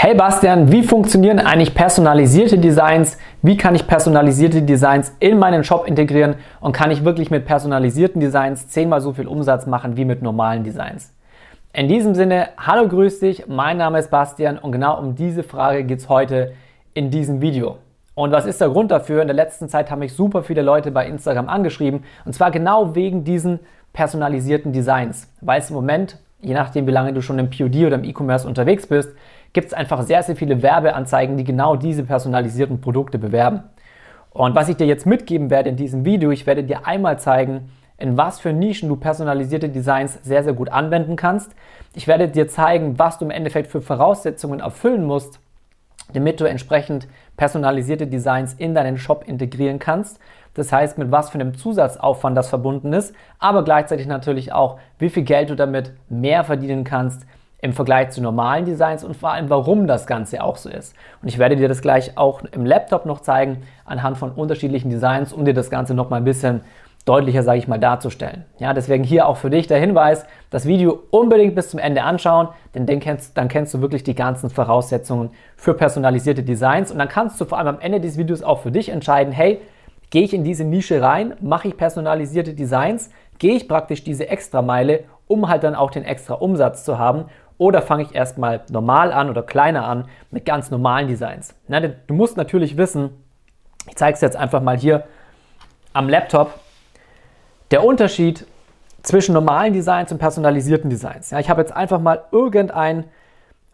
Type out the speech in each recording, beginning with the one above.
Hey Bastian, wie funktionieren eigentlich personalisierte Designs? Wie kann ich personalisierte Designs in meinen Shop integrieren? Und kann ich wirklich mit personalisierten Designs zehnmal so viel Umsatz machen wie mit normalen Designs? In diesem Sinne, hallo, grüß dich, mein Name ist Bastian und genau um diese Frage geht es heute in diesem Video. Und was ist der Grund dafür? In der letzten Zeit haben mich super viele Leute bei Instagram angeschrieben und zwar genau wegen diesen personalisierten Designs, weil es im Moment, je nachdem wie lange du schon im POD oder im E-Commerce unterwegs bist, gibt es einfach sehr, sehr viele Werbeanzeigen, die genau diese personalisierten Produkte bewerben. Und was ich dir jetzt mitgeben werde in diesem Video, ich werde dir einmal zeigen, in was für Nischen du personalisierte Designs sehr, sehr gut anwenden kannst. Ich werde dir zeigen, was du im Endeffekt für Voraussetzungen erfüllen musst, damit du entsprechend personalisierte Designs in deinen Shop integrieren kannst. Das heißt, mit was für einem Zusatzaufwand das verbunden ist, aber gleichzeitig natürlich auch, wie viel Geld du damit mehr verdienen kannst, im Vergleich zu normalen Designs und vor allem, warum das Ganze auch so ist. Und ich werde dir das gleich auch im Laptop noch zeigen, anhand von unterschiedlichen Designs, um dir das Ganze noch mal ein bisschen deutlicher, sage ich mal, darzustellen. Ja, deswegen hier auch für dich der Hinweis, das Video unbedingt bis zum Ende anschauen, denn dann kennst, dann kennst du wirklich die ganzen Voraussetzungen für personalisierte Designs und dann kannst du vor allem am Ende des Videos auch für dich entscheiden, hey, gehe ich in diese Nische rein, mache ich personalisierte Designs, gehe ich praktisch diese Extrameile, um halt dann auch den extra Umsatz zu haben oder fange ich erstmal normal an oder kleiner an mit ganz normalen Designs? Na, du musst natürlich wissen, ich zeige es jetzt einfach mal hier am Laptop, der Unterschied zwischen normalen Designs und personalisierten Designs. Ja, ich habe jetzt einfach mal irgendein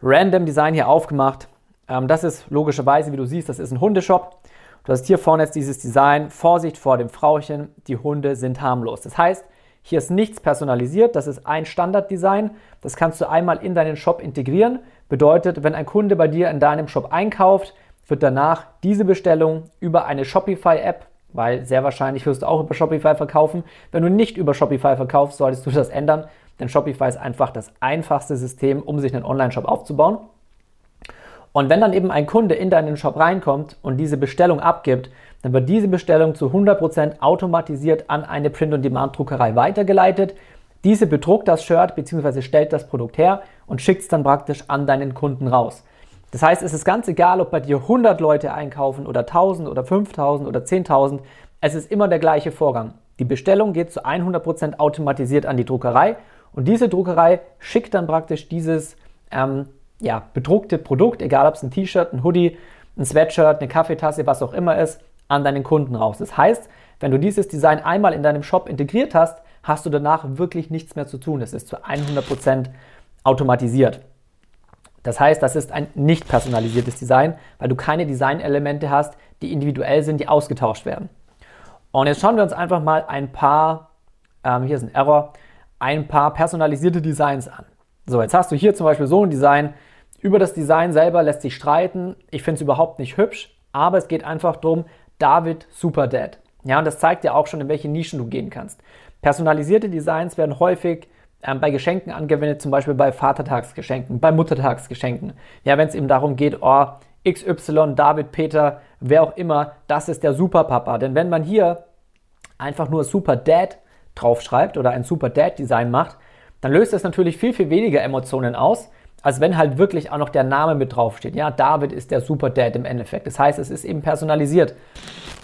random Design hier aufgemacht. Ähm, das ist logischerweise, wie du siehst, das ist ein Hundeshop. Du hast hier vorne jetzt dieses Design, Vorsicht vor dem Frauchen, die Hunde sind harmlos. Das heißt, hier ist nichts personalisiert, das ist ein Standarddesign. Das kannst du einmal in deinen Shop integrieren. Bedeutet, wenn ein Kunde bei dir in deinem Shop einkauft, wird danach diese Bestellung über eine Shopify-App, weil sehr wahrscheinlich wirst du auch über Shopify verkaufen. Wenn du nicht über Shopify verkaufst, solltest du das ändern, denn Shopify ist einfach das einfachste System, um sich einen Online-Shop aufzubauen. Und wenn dann eben ein Kunde in deinen Shop reinkommt und diese Bestellung abgibt, dann wird diese Bestellung zu 100% automatisiert an eine Print-on-Demand-Druckerei weitergeleitet. Diese bedruckt das Shirt bzw. stellt das Produkt her und schickt es dann praktisch an deinen Kunden raus. Das heißt, es ist ganz egal, ob bei dir 100 Leute einkaufen oder 1000 oder 5000 oder 10.000. Es ist immer der gleiche Vorgang. Die Bestellung geht zu 100% automatisiert an die Druckerei und diese Druckerei schickt dann praktisch dieses ähm, ja, bedruckte Produkt, egal ob es ein T-Shirt, ein Hoodie, ein Sweatshirt, eine Kaffeetasse, was auch immer ist, an deinen Kunden raus. Das heißt, wenn du dieses Design einmal in deinem Shop integriert hast, hast du danach wirklich nichts mehr zu tun. Es ist zu 100% automatisiert. Das heißt, das ist ein nicht personalisiertes Design, weil du keine Designelemente hast, die individuell sind, die ausgetauscht werden. Und jetzt schauen wir uns einfach mal ein paar, ähm, hier ist ein Error, ein paar personalisierte Designs an. So, jetzt hast du hier zum Beispiel so ein Design. Über das Design selber lässt sich streiten. Ich finde es überhaupt nicht hübsch, aber es geht einfach darum, David Super Dad. Ja, und das zeigt dir auch schon, in welche Nischen du gehen kannst. Personalisierte Designs werden häufig ähm, bei Geschenken angewendet, zum Beispiel bei Vatertagsgeschenken, bei Muttertagsgeschenken. Ja, wenn es eben darum geht, oh, XY, David, Peter, wer auch immer, das ist der Superpapa. Denn wenn man hier einfach nur Super Dad draufschreibt oder ein Super Dad Design macht, dann löst das natürlich viel, viel weniger Emotionen aus, als wenn halt wirklich auch noch der Name mit draufsteht. Ja, David ist der Super Dad im Endeffekt. Das heißt, es ist eben personalisiert.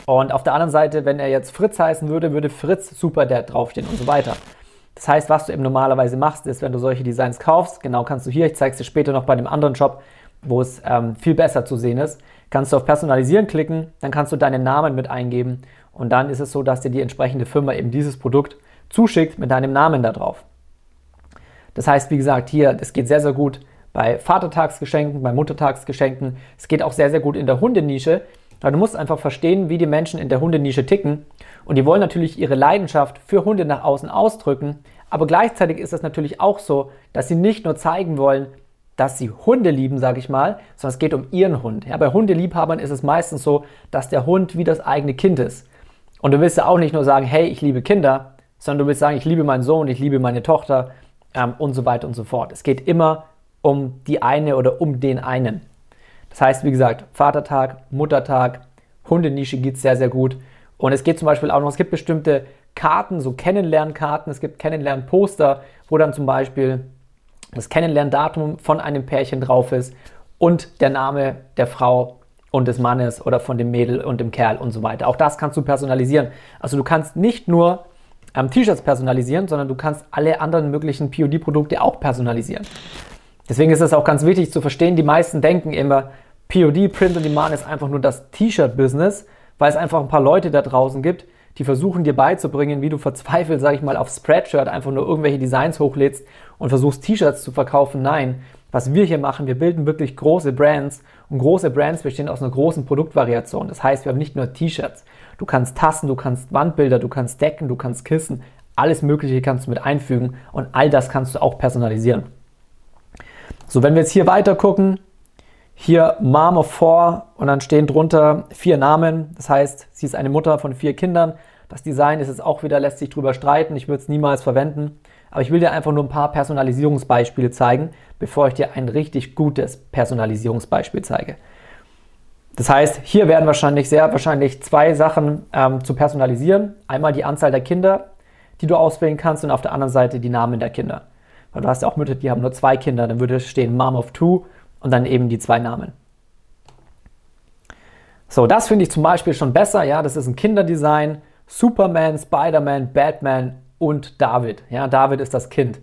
Und auf der anderen Seite, wenn er jetzt Fritz heißen würde, würde Fritz Super Dad draufstehen und so weiter. Das heißt, was du eben normalerweise machst, ist, wenn du solche Designs kaufst, genau kannst du hier, ich zeige es dir später noch bei dem anderen Shop, wo es ähm, viel besser zu sehen ist, kannst du auf Personalisieren klicken, dann kannst du deinen Namen mit eingeben und dann ist es so, dass dir die entsprechende Firma eben dieses Produkt zuschickt mit deinem Namen da drauf. Das heißt, wie gesagt, hier, es geht sehr, sehr gut bei Vatertagsgeschenken, bei Muttertagsgeschenken. Es geht auch sehr, sehr gut in der Hundenische. Weil du musst einfach verstehen, wie die Menschen in der Hundenische ticken. Und die wollen natürlich ihre Leidenschaft für Hunde nach außen ausdrücken. Aber gleichzeitig ist es natürlich auch so, dass sie nicht nur zeigen wollen, dass sie Hunde lieben, sage ich mal, sondern es geht um ihren Hund. Ja, bei Hundeliebhabern ist es meistens so, dass der Hund wie das eigene Kind ist. Und du willst ja auch nicht nur sagen, hey, ich liebe Kinder, sondern du willst sagen, ich liebe meinen Sohn, ich liebe meine Tochter, ähm, und so weiter und so fort. Es geht immer um die eine oder um den einen. Das heißt, wie gesagt, Vatertag, Muttertag, Hundenische geht es sehr, sehr gut. Und es geht zum Beispiel auch noch, es gibt bestimmte Karten, so Kennenlernkarten, es gibt Kennenlernposter, wo dann zum Beispiel das Kennenlerndatum von einem Pärchen drauf ist und der Name der Frau und des Mannes oder von dem Mädel und dem Kerl und so weiter. Auch das kannst du personalisieren. Also du kannst nicht nur ähm, T-Shirts personalisieren, sondern du kannst alle anderen möglichen POD-Produkte auch personalisieren. Deswegen ist es auch ganz wichtig zu verstehen, die meisten denken immer, POD, Print on Demand ist einfach nur das T-Shirt-Business, weil es einfach ein paar Leute da draußen gibt, die versuchen dir beizubringen, wie du verzweifelt, sag ich mal, auf Spreadshirt einfach nur irgendwelche Designs hochlädst und versuchst T-Shirts zu verkaufen. Nein, was wir hier machen, wir bilden wirklich große Brands und große Brands bestehen aus einer großen Produktvariation. Das heißt, wir haben nicht nur T-Shirts. Du kannst Tassen, du kannst Wandbilder, du kannst Decken, du kannst Kissen, alles Mögliche kannst du mit einfügen und all das kannst du auch personalisieren. So, wenn wir jetzt hier weiter gucken, hier Mom of Four und dann stehen drunter vier Namen. Das heißt, sie ist eine Mutter von vier Kindern. Das Design ist jetzt auch wieder, lässt sich drüber streiten. Ich würde es niemals verwenden. Aber ich will dir einfach nur ein paar Personalisierungsbeispiele zeigen, bevor ich dir ein richtig gutes Personalisierungsbeispiel zeige. Das heißt, hier werden wahrscheinlich sehr wahrscheinlich zwei Sachen ähm, zu personalisieren. Einmal die Anzahl der Kinder, die du auswählen kannst, und auf der anderen Seite die Namen der Kinder. Weil du hast ja auch Mütter, die haben nur zwei Kinder, dann würde stehen Mom of Two und dann eben die zwei Namen. So, das finde ich zum Beispiel schon besser. Ja, das ist ein Kinderdesign. Superman, Spider-Man, Batman und David. Ja, David ist das Kind.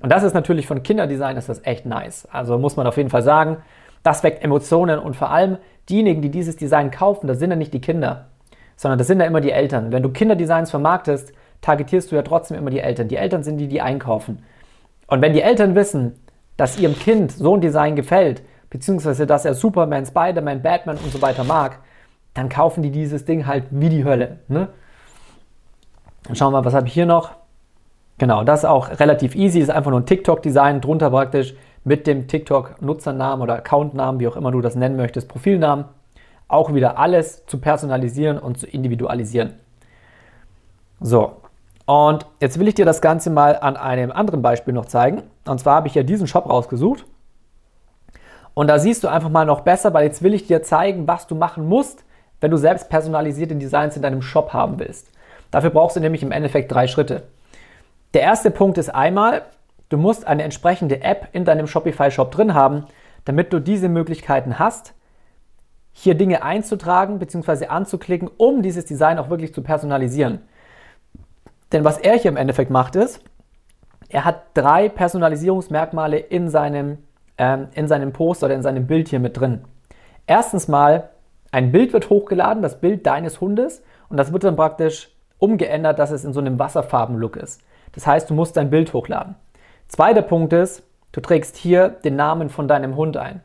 Und das ist natürlich von Kinderdesign ist das echt nice. Also muss man auf jeden Fall sagen, das weckt Emotionen und vor allem diejenigen, die dieses Design kaufen, das sind ja nicht die Kinder, sondern das sind ja immer die Eltern. Wenn du Kinderdesigns vermarktest, targetierst du ja trotzdem immer die Eltern. Die Eltern sind die, die einkaufen. Und wenn die Eltern wissen, dass ihrem Kind so ein Design gefällt, beziehungsweise dass er Superman, Spider-Man, Batman und so weiter mag, dann kaufen die dieses Ding halt wie die Hölle. Ne? Dann schauen wir mal, was habe ich hier noch? Genau, das ist auch relativ easy, ist einfach nur ein TikTok-Design, drunter praktisch mit dem TikTok-Nutzernamen oder Accountnamen, wie auch immer du das nennen möchtest, Profilnamen. Auch wieder alles zu personalisieren und zu individualisieren. So, und jetzt will ich dir das Ganze mal an einem anderen Beispiel noch zeigen. Und zwar habe ich ja diesen Shop rausgesucht. Und da siehst du einfach mal noch besser, weil jetzt will ich dir zeigen, was du machen musst, wenn du selbst personalisierte Designs in deinem Shop haben willst. Dafür brauchst du nämlich im Endeffekt drei Schritte. Der erste Punkt ist einmal, du musst eine entsprechende App in deinem Shopify-Shop drin haben, damit du diese Möglichkeiten hast, hier Dinge einzutragen bzw. anzuklicken, um dieses Design auch wirklich zu personalisieren. Denn was er hier im Endeffekt macht, ist, er hat drei Personalisierungsmerkmale in seinem, ähm, in seinem Post oder in seinem Bild hier mit drin. Erstens mal, ein Bild wird hochgeladen, das Bild deines Hundes, und das wird dann praktisch umgeändert, dass es in so einem Wasserfarben-Look ist. Das heißt, du musst dein Bild hochladen. Zweiter Punkt ist, du trägst hier den Namen von deinem Hund ein.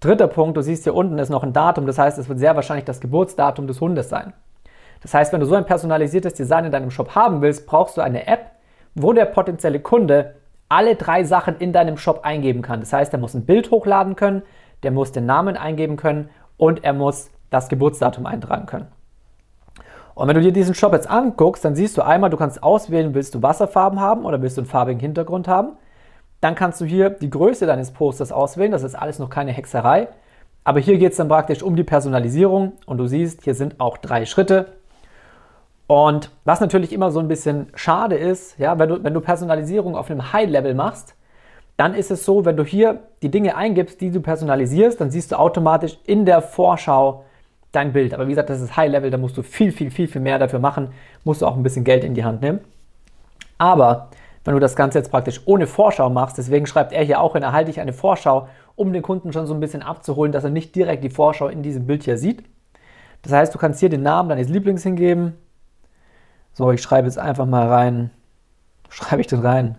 Dritter Punkt, du siehst hier unten ist noch ein Datum, das heißt, es wird sehr wahrscheinlich das Geburtsdatum des Hundes sein. Das heißt, wenn du so ein personalisiertes Design in deinem Shop haben willst, brauchst du eine App, wo der potenzielle Kunde alle drei Sachen in deinem Shop eingeben kann. Das heißt, er muss ein Bild hochladen können, der muss den Namen eingeben können und er muss das Geburtsdatum eintragen können. Und wenn du dir diesen Shop jetzt anguckst, dann siehst du einmal, du kannst auswählen, willst du Wasserfarben haben oder willst du einen farbigen Hintergrund haben. Dann kannst du hier die Größe deines Posters auswählen. Das ist alles noch keine Hexerei. Aber hier geht es dann praktisch um die Personalisierung und du siehst, hier sind auch drei Schritte. Und was natürlich immer so ein bisschen schade ist, ja, wenn du, wenn du Personalisierung auf einem High-Level machst, dann ist es so, wenn du hier die Dinge eingibst, die du personalisierst, dann siehst du automatisch in der Vorschau dein Bild. Aber wie gesagt, das ist High Level, da musst du viel, viel, viel, viel mehr dafür machen, musst du auch ein bisschen Geld in die Hand nehmen. Aber wenn du das Ganze jetzt praktisch ohne Vorschau machst, deswegen schreibt er hier auch in, erhalte ich eine Vorschau, um den Kunden schon so ein bisschen abzuholen, dass er nicht direkt die Vorschau in diesem Bild hier sieht. Das heißt, du kannst hier den Namen deines Lieblings hingeben. So, ich schreibe jetzt einfach mal rein. Schreibe ich das rein?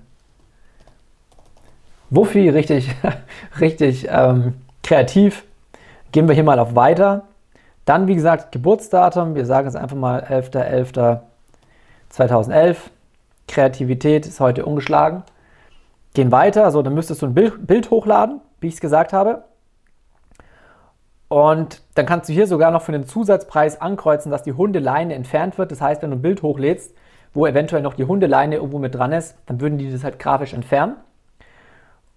Wuffi, richtig, richtig ähm, kreativ. Gehen wir hier mal auf Weiter. Dann, wie gesagt, Geburtsdatum. Wir sagen es einfach mal 11.11.2011. Kreativität ist heute ungeschlagen. Gehen weiter. So, dann müsstest du ein Bild, Bild hochladen, wie ich es gesagt habe. Und dann kannst du hier sogar noch für den Zusatzpreis ankreuzen, dass die Hundeleine entfernt wird. Das heißt, wenn du ein Bild hochlädst, wo eventuell noch die Hundeleine irgendwo mit dran ist, dann würden die das halt grafisch entfernen.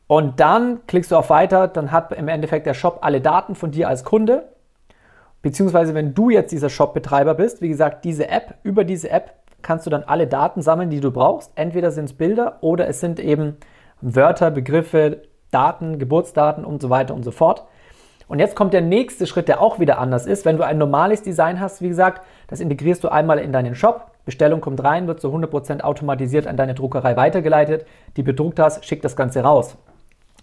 Und dann klickst du auf Weiter, dann hat im Endeffekt der Shop alle Daten von dir als Kunde Beziehungsweise wenn du jetzt dieser Shop-Betreiber bist, wie gesagt, diese App, über diese App kannst du dann alle Daten sammeln, die du brauchst. Entweder sind es Bilder oder es sind eben Wörter, Begriffe, Daten, Geburtsdaten und so weiter und so fort. Und jetzt kommt der nächste Schritt, der auch wieder anders ist. Wenn du ein normales Design hast, wie gesagt, das integrierst du einmal in deinen Shop. Bestellung kommt rein, wird zu 100% automatisiert an deine Druckerei weitergeleitet. Die bedruckt hast, schickt das Ganze raus.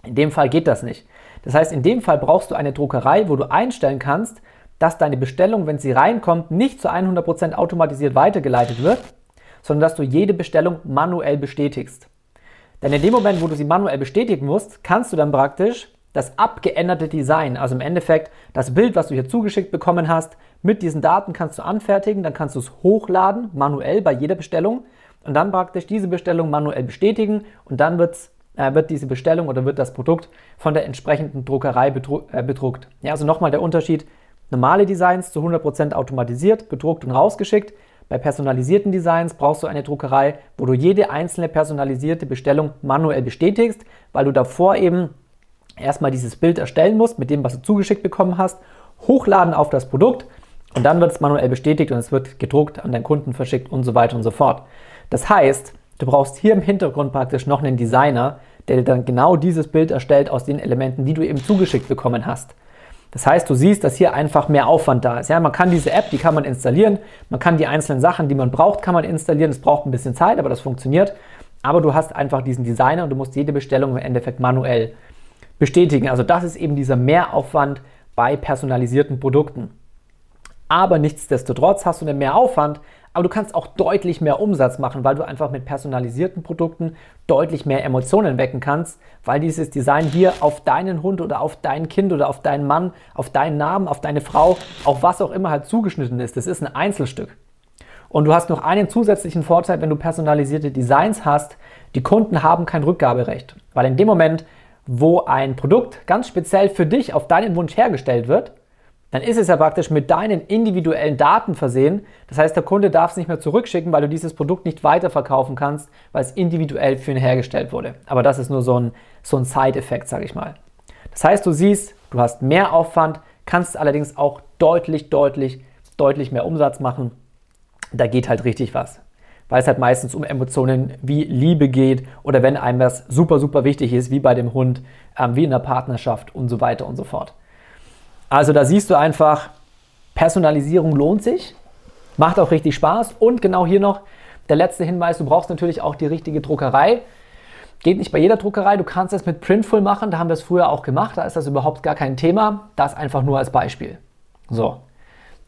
In dem Fall geht das nicht. Das heißt, in dem Fall brauchst du eine Druckerei, wo du einstellen kannst, dass deine Bestellung, wenn sie reinkommt, nicht zu 100% automatisiert weitergeleitet wird, sondern dass du jede Bestellung manuell bestätigst. Denn in dem Moment, wo du sie manuell bestätigen musst, kannst du dann praktisch das abgeänderte Design, also im Endeffekt das Bild, was du hier zugeschickt bekommen hast, mit diesen Daten kannst du anfertigen, dann kannst du es hochladen, manuell bei jeder Bestellung und dann praktisch diese Bestellung manuell bestätigen und dann wird's, äh, wird diese Bestellung oder wird das Produkt von der entsprechenden Druckerei äh, bedruckt. Ja, also nochmal der Unterschied, normale Designs zu 100% automatisiert, bedruckt und rausgeschickt. Bei personalisierten Designs brauchst du eine Druckerei, wo du jede einzelne personalisierte Bestellung manuell bestätigst, weil du davor eben erstmal dieses Bild erstellen musst mit dem, was du zugeschickt bekommen hast, hochladen auf das Produkt und dann wird es manuell bestätigt und es wird gedruckt, an deinen Kunden verschickt und so weiter und so fort. Das heißt, du brauchst hier im Hintergrund praktisch noch einen Designer, der dir dann genau dieses Bild erstellt aus den Elementen, die du eben zugeschickt bekommen hast. Das heißt, du siehst, dass hier einfach mehr Aufwand da ist. Ja, man kann diese App, die kann man installieren, man kann die einzelnen Sachen, die man braucht, kann man installieren. Es braucht ein bisschen Zeit, aber das funktioniert. Aber du hast einfach diesen Designer und du musst jede Bestellung im Endeffekt manuell bestätigen. Also das ist eben dieser Mehraufwand bei personalisierten Produkten. Aber nichtsdestotrotz hast du einen Mehraufwand, aber du kannst auch deutlich mehr Umsatz machen, weil du einfach mit personalisierten Produkten deutlich mehr Emotionen wecken kannst, weil dieses Design hier auf deinen Hund oder auf dein Kind oder auf deinen Mann, auf deinen Namen, auf deine Frau, auf was auch immer halt zugeschnitten ist. Das ist ein Einzelstück. Und du hast noch einen zusätzlichen Vorteil, wenn du personalisierte Designs hast. Die Kunden haben kein Rückgaberecht, weil in dem Moment, wo ein Produkt ganz speziell für dich auf deinen Wunsch hergestellt wird, dann ist es ja praktisch mit deinen individuellen Daten versehen. Das heißt, der Kunde darf es nicht mehr zurückschicken, weil du dieses Produkt nicht weiterverkaufen kannst, weil es individuell für ihn hergestellt wurde. Aber das ist nur so ein, so ein Side-Effekt, sage ich mal. Das heißt, du siehst, du hast mehr Aufwand, kannst allerdings auch deutlich, deutlich, deutlich mehr Umsatz machen. Da geht halt richtig was weil es halt meistens um Emotionen wie Liebe geht oder wenn einem das super, super wichtig ist, wie bei dem Hund, ähm, wie in der Partnerschaft und so weiter und so fort. Also da siehst du einfach, Personalisierung lohnt sich, macht auch richtig Spaß und genau hier noch der letzte Hinweis, du brauchst natürlich auch die richtige Druckerei. Geht nicht bei jeder Druckerei, du kannst es mit Printful machen, da haben wir es früher auch gemacht, da ist das überhaupt gar kein Thema, das einfach nur als Beispiel. So,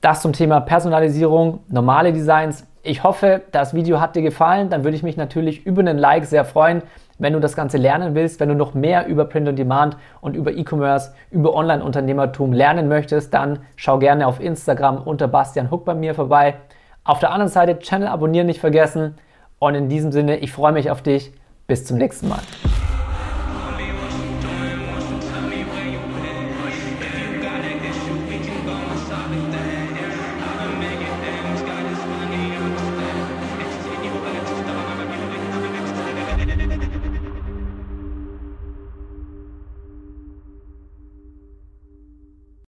das zum Thema Personalisierung, normale Designs, ich hoffe, das Video hat dir gefallen. Dann würde ich mich natürlich über einen Like sehr freuen. Wenn du das Ganze lernen willst, wenn du noch mehr über Print on Demand und über E-Commerce, über Online-Unternehmertum lernen möchtest, dann schau gerne auf Instagram unter Bastian Huck bei mir vorbei. Auf der anderen Seite Channel abonnieren nicht vergessen. Und in diesem Sinne, ich freue mich auf dich. Bis zum nächsten Mal.